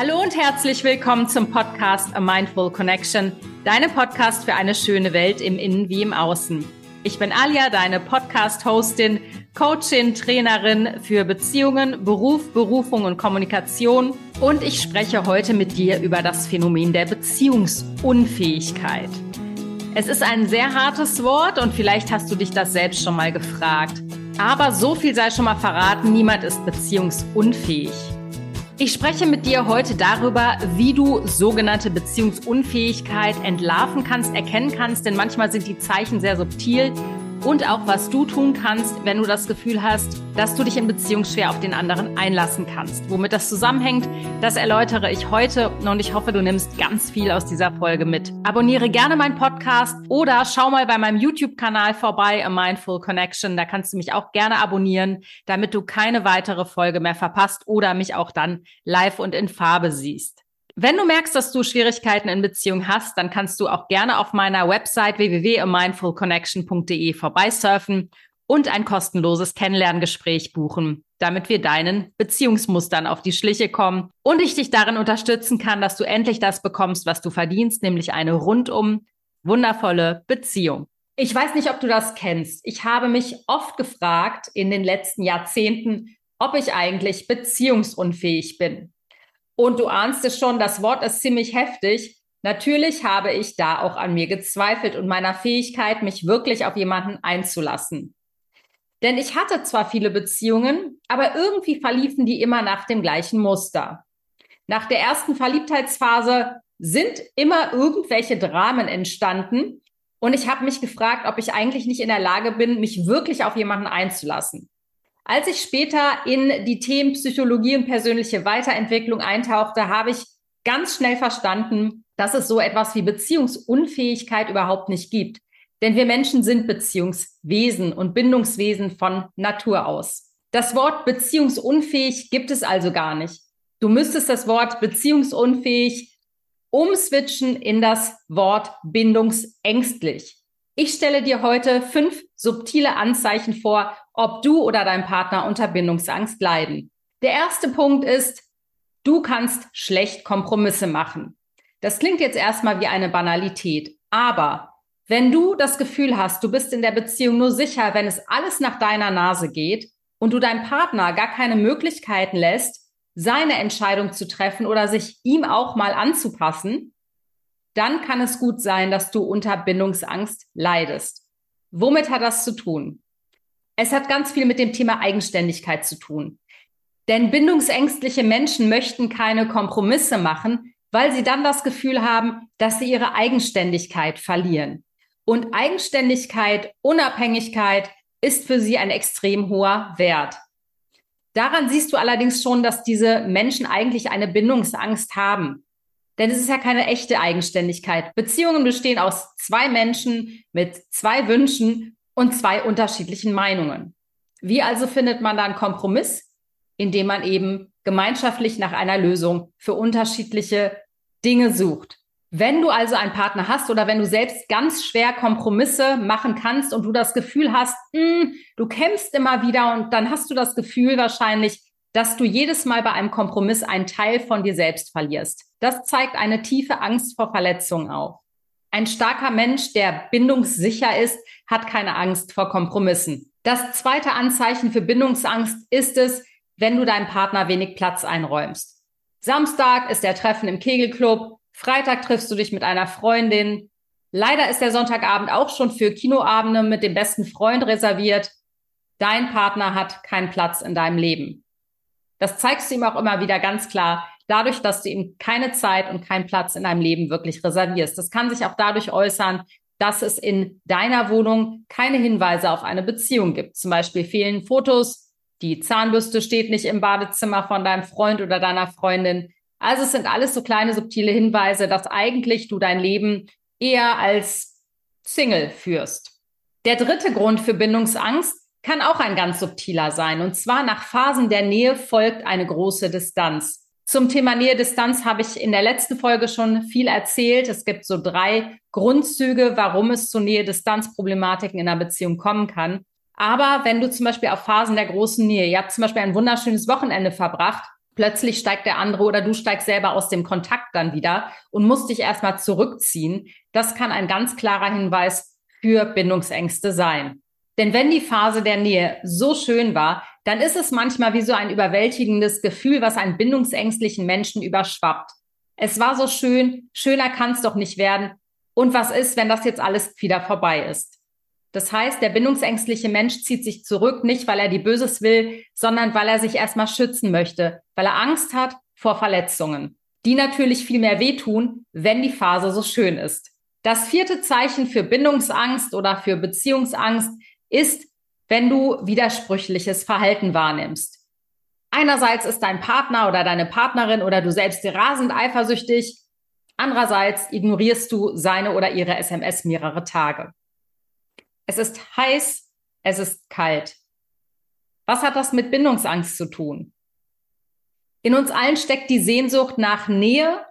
Hallo und herzlich willkommen zum Podcast A Mindful Connection, deinem Podcast für eine schöne Welt im Innen wie im Außen. Ich bin Alia, deine Podcast-Hostin, Coachin, Trainerin für Beziehungen, Beruf, Berufung und Kommunikation. Und ich spreche heute mit dir über das Phänomen der Beziehungsunfähigkeit. Es ist ein sehr hartes Wort und vielleicht hast du dich das selbst schon mal gefragt. Aber so viel sei schon mal verraten, niemand ist beziehungsunfähig. Ich spreche mit dir heute darüber, wie du sogenannte Beziehungsunfähigkeit entlarven kannst, erkennen kannst, denn manchmal sind die Zeichen sehr subtil und auch was du tun kannst, wenn du das Gefühl hast, dass du dich in Beziehung schwer auf den anderen einlassen kannst. Womit das zusammenhängt, das erläutere ich heute und ich hoffe, du nimmst ganz viel aus dieser Folge mit. Abonniere gerne meinen Podcast oder schau mal bei meinem YouTube-Kanal vorbei, A Mindful Connection. Da kannst du mich auch gerne abonnieren, damit du keine weitere Folge mehr verpasst oder mich auch dann live und in Farbe siehst. Wenn du merkst, dass du Schwierigkeiten in Beziehung hast, dann kannst du auch gerne auf meiner Website www.mindfulconnection.de vorbeisurfen und ein kostenloses Kennenlerngespräch buchen, damit wir deinen Beziehungsmustern auf die Schliche kommen und ich dich darin unterstützen kann, dass du endlich das bekommst, was du verdienst, nämlich eine rundum wundervolle Beziehung. Ich weiß nicht, ob du das kennst. Ich habe mich oft gefragt in den letzten Jahrzehnten, ob ich eigentlich beziehungsunfähig bin. Und du ahnst es schon, das Wort ist ziemlich heftig. Natürlich habe ich da auch an mir gezweifelt und meiner Fähigkeit, mich wirklich auf jemanden einzulassen. Denn ich hatte zwar viele Beziehungen, aber irgendwie verliefen die immer nach dem gleichen Muster. Nach der ersten Verliebtheitsphase sind immer irgendwelche Dramen entstanden und ich habe mich gefragt, ob ich eigentlich nicht in der Lage bin, mich wirklich auf jemanden einzulassen. Als ich später in die Themen Psychologie und persönliche Weiterentwicklung eintauchte, habe ich ganz schnell verstanden, dass es so etwas wie Beziehungsunfähigkeit überhaupt nicht gibt. Denn wir Menschen sind Beziehungswesen und Bindungswesen von Natur aus. Das Wort beziehungsunfähig gibt es also gar nicht. Du müsstest das Wort beziehungsunfähig umswitchen in das Wort bindungsängstlich. Ich stelle dir heute fünf subtile Anzeichen vor, ob du oder dein Partner unter Bindungsangst leiden. Der erste Punkt ist, du kannst schlecht Kompromisse machen. Das klingt jetzt erstmal wie eine Banalität, aber wenn du das Gefühl hast, du bist in der Beziehung nur sicher, wenn es alles nach deiner Nase geht und du deinem Partner gar keine Möglichkeiten lässt, seine Entscheidung zu treffen oder sich ihm auch mal anzupassen, dann kann es gut sein, dass du unter Bindungsangst leidest. Womit hat das zu tun? Es hat ganz viel mit dem Thema Eigenständigkeit zu tun. Denn bindungsängstliche Menschen möchten keine Kompromisse machen, weil sie dann das Gefühl haben, dass sie ihre Eigenständigkeit verlieren. Und Eigenständigkeit, Unabhängigkeit ist für sie ein extrem hoher Wert. Daran siehst du allerdings schon, dass diese Menschen eigentlich eine Bindungsangst haben. Denn es ist ja keine echte Eigenständigkeit. Beziehungen bestehen aus zwei Menschen mit zwei Wünschen und zwei unterschiedlichen Meinungen. Wie also findet man da einen Kompromiss? Indem man eben gemeinschaftlich nach einer Lösung für unterschiedliche Dinge sucht. Wenn du also einen Partner hast oder wenn du selbst ganz schwer Kompromisse machen kannst und du das Gefühl hast, mh, hm, du kämpfst immer wieder und dann hast du das Gefühl wahrscheinlich, dass du jedes Mal bei einem Kompromiss einen Teil von dir selbst verlierst. Das zeigt eine tiefe Angst vor Verletzungen auf. Ein starker Mensch, der bindungssicher ist, hat keine Angst vor Kompromissen. Das zweite Anzeichen für Bindungsangst ist es, wenn du deinem Partner wenig Platz einräumst. Samstag ist der Treffen im Kegelclub, Freitag triffst du dich mit einer Freundin. Leider ist der Sonntagabend auch schon für Kinoabende mit dem besten Freund reserviert. Dein Partner hat keinen Platz in deinem Leben. Das zeigst du ihm auch immer wieder ganz klar, dadurch, dass du ihm keine Zeit und keinen Platz in deinem Leben wirklich reservierst. Das kann sich auch dadurch äußern, dass es in deiner Wohnung keine Hinweise auf eine Beziehung gibt. Zum Beispiel fehlen Fotos, die Zahnbürste steht nicht im Badezimmer von deinem Freund oder deiner Freundin. Also es sind alles so kleine subtile Hinweise, dass eigentlich du dein Leben eher als Single führst. Der dritte Grund für Bindungsangst kann auch ein ganz subtiler sein. Und zwar nach Phasen der Nähe folgt eine große Distanz. Zum Thema Nähe-Distanz habe ich in der letzten Folge schon viel erzählt. Es gibt so drei Grundzüge, warum es zu Nähe-Distanz-Problematiken in einer Beziehung kommen kann. Aber wenn du zum Beispiel auf Phasen der großen Nähe, ihr habt zum Beispiel ein wunderschönes Wochenende verbracht Plötzlich steigt der andere oder du steigst selber aus dem Kontakt dann wieder und musst dich erstmal zurückziehen. Das kann ein ganz klarer Hinweis für Bindungsängste sein. Denn wenn die Phase der Nähe so schön war, dann ist es manchmal wie so ein überwältigendes Gefühl, was einen bindungsängstlichen Menschen überschwappt. Es war so schön, schöner kann es doch nicht werden. Und was ist, wenn das jetzt alles wieder vorbei ist? Das heißt, der bindungsängstliche Mensch zieht sich zurück, nicht weil er die Böses will, sondern weil er sich erstmal schützen möchte, weil er Angst hat vor Verletzungen, die natürlich viel mehr wehtun, wenn die Phase so schön ist. Das vierte Zeichen für Bindungsangst oder für Beziehungsangst ist, wenn du widersprüchliches Verhalten wahrnimmst. Einerseits ist dein Partner oder deine Partnerin oder du selbst rasend eifersüchtig Andererseits ignorierst du seine oder ihre SMS mehrere Tage. Es ist heiß, es ist kalt. Was hat das mit Bindungsangst zu tun? In uns allen steckt die Sehnsucht nach Nähe,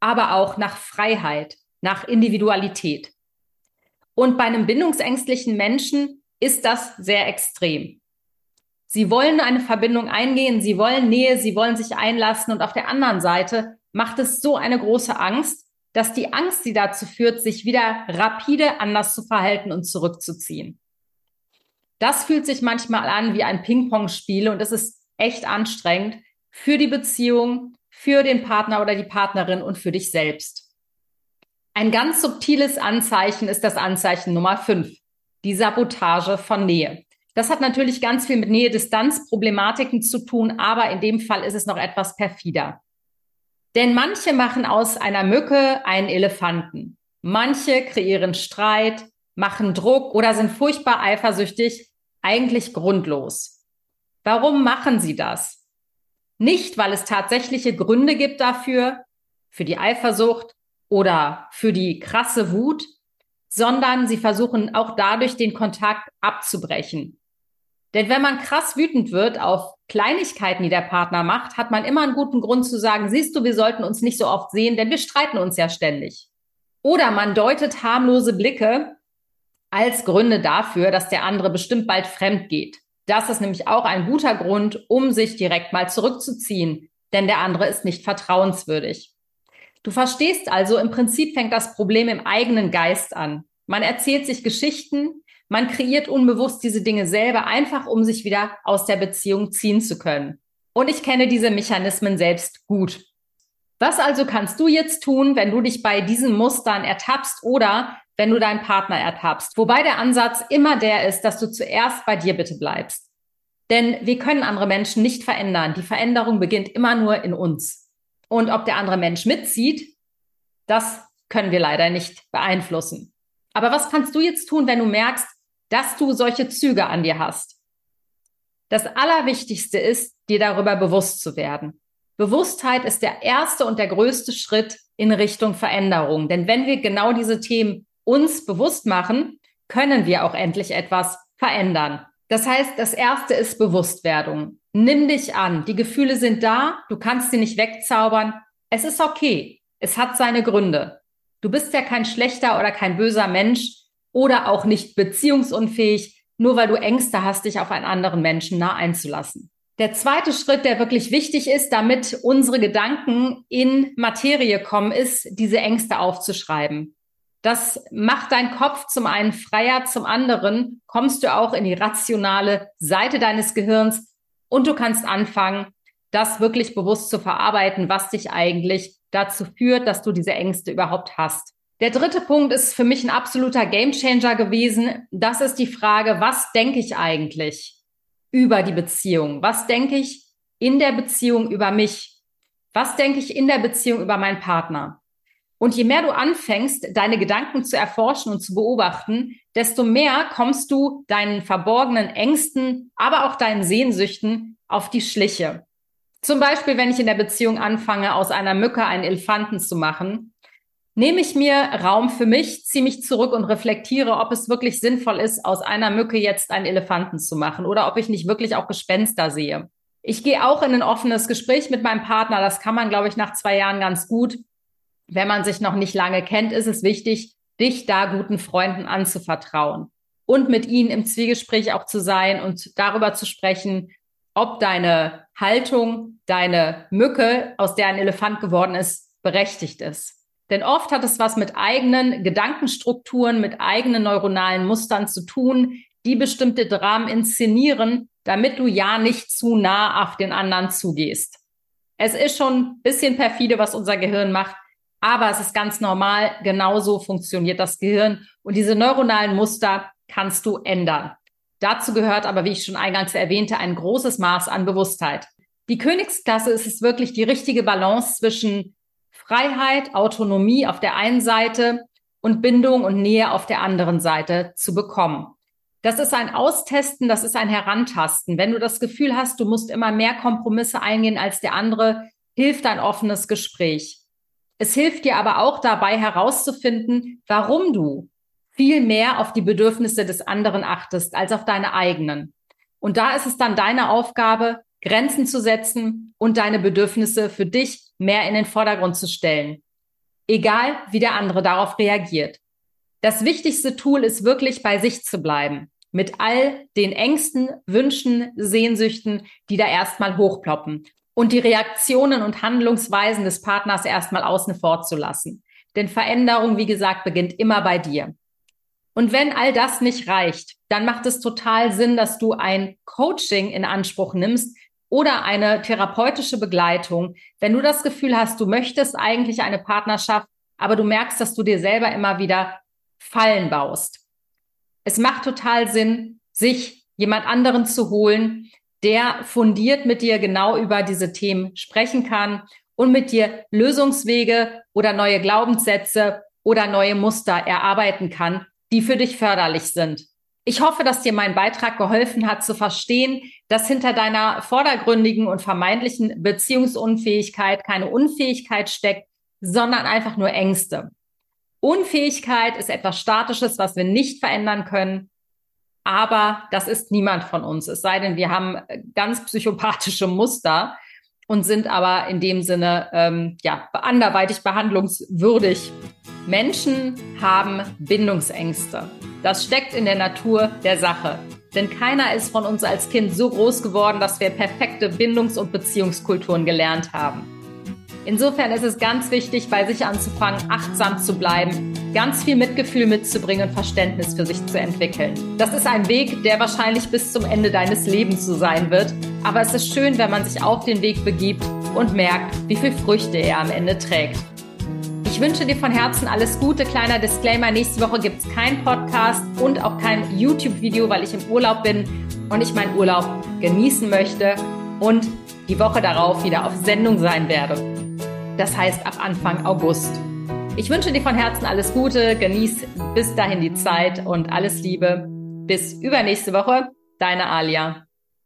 aber auch nach Freiheit, nach Individualität. Und bei einem bindungsängstlichen Menschen ist das sehr extrem. Sie wollen eine Verbindung eingehen, sie wollen Nähe, sie wollen sich einlassen und auf der anderen Seite macht es so eine große Angst, dass die Angst sie dazu führt, sich wieder rapide anders zu verhalten und zurückzuziehen. Das fühlt sich manchmal an wie ein Ping-Pong-Spiel und es ist echt anstrengend für die Beziehung, für den Partner oder die Partnerin und für dich selbst. Ein ganz subtiles Anzeichen ist das Anzeichen Nummer 5, die Sabotage von Nähe. Das hat natürlich ganz viel mit Nähe-Distanz-Problematiken zu tun, aber in dem Fall ist es noch etwas perfider. Denn manche machen aus einer Mücke einen Elefanten. Manche kreieren Streit, machen Druck oder sind furchtbar eifersüchtig, eigentlich grundlos. Warum machen sie das? Nicht, weil es tatsächliche Gründe gibt dafür, für die Eifersucht oder für die krasse Wut, sondern sie versuchen auch dadurch den Kontakt abzubrechen. Denn wenn man krass wütend wird auf Kleinigkeiten, die der Partner macht, hat man immer einen guten Grund zu sagen, siehst du, wir sollten uns nicht so oft sehen, denn wir streiten uns ja ständig. Oder man deutet harmlose Blicke als Gründe dafür, dass der andere bestimmt bald fremd geht. Das ist nämlich auch ein guter Grund, um sich direkt mal zurückzuziehen, denn der andere ist nicht vertrauenswürdig. Du verstehst also, im Prinzip fängt das Problem im eigenen Geist an. Man erzählt sich Geschichten, man kreiert unbewusst diese Dinge selber, einfach um sich wieder aus der Beziehung ziehen zu können. Und ich kenne diese Mechanismen selbst gut. Was also kannst du jetzt tun, wenn du dich bei diesen Mustern ertappst oder wenn du deinen Partner ertappst? Wobei der Ansatz immer der ist, dass du zuerst bei dir bitte bleibst. Denn wir können andere Menschen nicht verändern. Die Veränderung beginnt immer nur in uns. Und ob der andere Mensch mitzieht, das können wir leider nicht beeinflussen. Aber was kannst du jetzt tun, wenn du merkst, dass du solche Züge an dir hast. Das Allerwichtigste ist, dir darüber bewusst zu werden. Bewusstheit ist der erste und der größte Schritt in Richtung Veränderung. Denn wenn wir genau diese Themen uns bewusst machen, können wir auch endlich etwas verändern. Das heißt, das erste ist Bewusstwerdung. Nimm dich an. Die Gefühle sind da. Du kannst sie nicht wegzaubern. Es ist okay. Es hat seine Gründe. Du bist ja kein schlechter oder kein böser Mensch, oder auch nicht beziehungsunfähig, nur weil du Ängste hast, dich auf einen anderen Menschen nah einzulassen. Der zweite Schritt, der wirklich wichtig ist, damit unsere Gedanken in Materie kommen, ist, diese Ängste aufzuschreiben. Das macht dein Kopf zum einen freier, zum anderen kommst du auch in die rationale Seite deines Gehirns und du kannst anfangen, das wirklich bewusst zu verarbeiten, was dich eigentlich dazu führt, dass du diese Ängste überhaupt hast. Der dritte Punkt ist für mich ein absoluter Gamechanger gewesen. Das ist die Frage, was denke ich eigentlich über die Beziehung? Was denke ich in der Beziehung über mich? Was denke ich in der Beziehung über meinen Partner? Und je mehr du anfängst, deine Gedanken zu erforschen und zu beobachten, desto mehr kommst du deinen verborgenen Ängsten, aber auch deinen Sehnsüchten auf die Schliche. Zum Beispiel, wenn ich in der Beziehung anfange, aus einer Mücke einen Elefanten zu machen, nehme ich mir Raum für mich, ziehe mich zurück und reflektiere, ob es wirklich sinnvoll ist, aus einer Mücke jetzt einen Elefanten zu machen oder ob ich nicht wirklich auch Gespenster sehe. Ich gehe auch in ein offenes Gespräch mit meinem Partner. Das kann man, glaube ich, nach zwei Jahren ganz gut. Wenn man sich noch nicht lange kennt, ist es wichtig, dich da guten Freunden anzuvertrauen und mit ihnen im Zwiegespräch auch zu sein und darüber zu sprechen, ob deine Haltung, deine Mücke, aus der ein Elefant geworden ist, berechtigt ist. Denn oft hat es was mit eigenen Gedankenstrukturen, mit eigenen neuronalen Mustern zu tun, die bestimmte Dramen inszenieren, damit du ja nicht zu nah auf den anderen zugehst. Es ist schon ein bisschen perfide, was unser Gehirn macht, aber es ist ganz normal. Genauso funktioniert das Gehirn. Und diese neuronalen Muster kannst du ändern. Dazu gehört aber, wie ich schon eingangs erwähnte, ein großes Maß an Bewusstheit. Die Königsklasse ist es wirklich die richtige Balance zwischen Freiheit, Autonomie auf der einen Seite und Bindung und Nähe auf der anderen Seite zu bekommen. Das ist ein Austesten, das ist ein Herantasten. Wenn du das Gefühl hast, du musst immer mehr Kompromisse eingehen als der andere, hilft ein offenes Gespräch. Es hilft dir aber auch dabei herauszufinden, warum du viel mehr auf die Bedürfnisse des anderen achtest als auf deine eigenen. Und da ist es dann deine Aufgabe, Grenzen zu setzen und deine Bedürfnisse für dich mehr in den Vordergrund zu stellen. Egal, wie der andere darauf reagiert. Das wichtigste Tool ist wirklich bei sich zu bleiben mit all den Ängsten, Wünschen, Sehnsüchten, die da erstmal hochploppen und die Reaktionen und Handlungsweisen des Partners erstmal außen vor zu lassen. Denn Veränderung, wie gesagt, beginnt immer bei dir. Und wenn all das nicht reicht, dann macht es total Sinn, dass du ein Coaching in Anspruch nimmst oder eine therapeutische Begleitung. Wenn du das Gefühl hast, du möchtest eigentlich eine Partnerschaft, aber du merkst, dass du dir selber immer wieder Fallen baust es macht total Sinn, sich jemand anderen zu holen, der fundiert mit dir genau über diese Themen sprechen kann und mit dir Lösungswege oder neue Glaubenssätze oder neue Muster erarbeiten kann, die für dich förderlich sind. Ich hoffe, dass dir mein Beitrag geholfen hat zu verstehen, dass hinter deiner vordergründigen und vermeintlichen Beziehungsunfähigkeit keine Unfähigkeit steckt, sondern einfach nur Ängste. Unfähigkeit ist etwas Statisches, was wir nicht verändern können. Aber das ist niemand von uns. Es sei denn, wir haben ganz psychopathische Muster und sind aber in dem Sinne ähm, ja anderweitig behandlungswürdig. Menschen haben Bindungsängste. Das steckt in der Natur der Sache. Denn keiner ist von uns als Kind so groß geworden, dass wir perfekte Bindungs- und Beziehungskulturen gelernt haben. Insofern ist es ganz wichtig, bei sich anzufangen, achtsam zu bleiben, ganz viel Mitgefühl mitzubringen und Verständnis für sich zu entwickeln. Das ist ein Weg, der wahrscheinlich bis zum Ende deines Lebens so sein wird. Aber es ist schön, wenn man sich auf den Weg begibt und merkt, wie viel Früchte er am Ende trägt. Ich wünsche dir von Herzen alles Gute. Kleiner Disclaimer, nächste Woche gibt es keinen Podcast und auch kein YouTube-Video, weil ich im Urlaub bin und ich meinen Urlaub genießen möchte und die Woche darauf wieder auf Sendung sein werde das heißt ab Anfang August. Ich wünsche dir von Herzen alles Gute, genieß bis dahin die Zeit und alles Liebe. Bis übernächste Woche, deine Alia.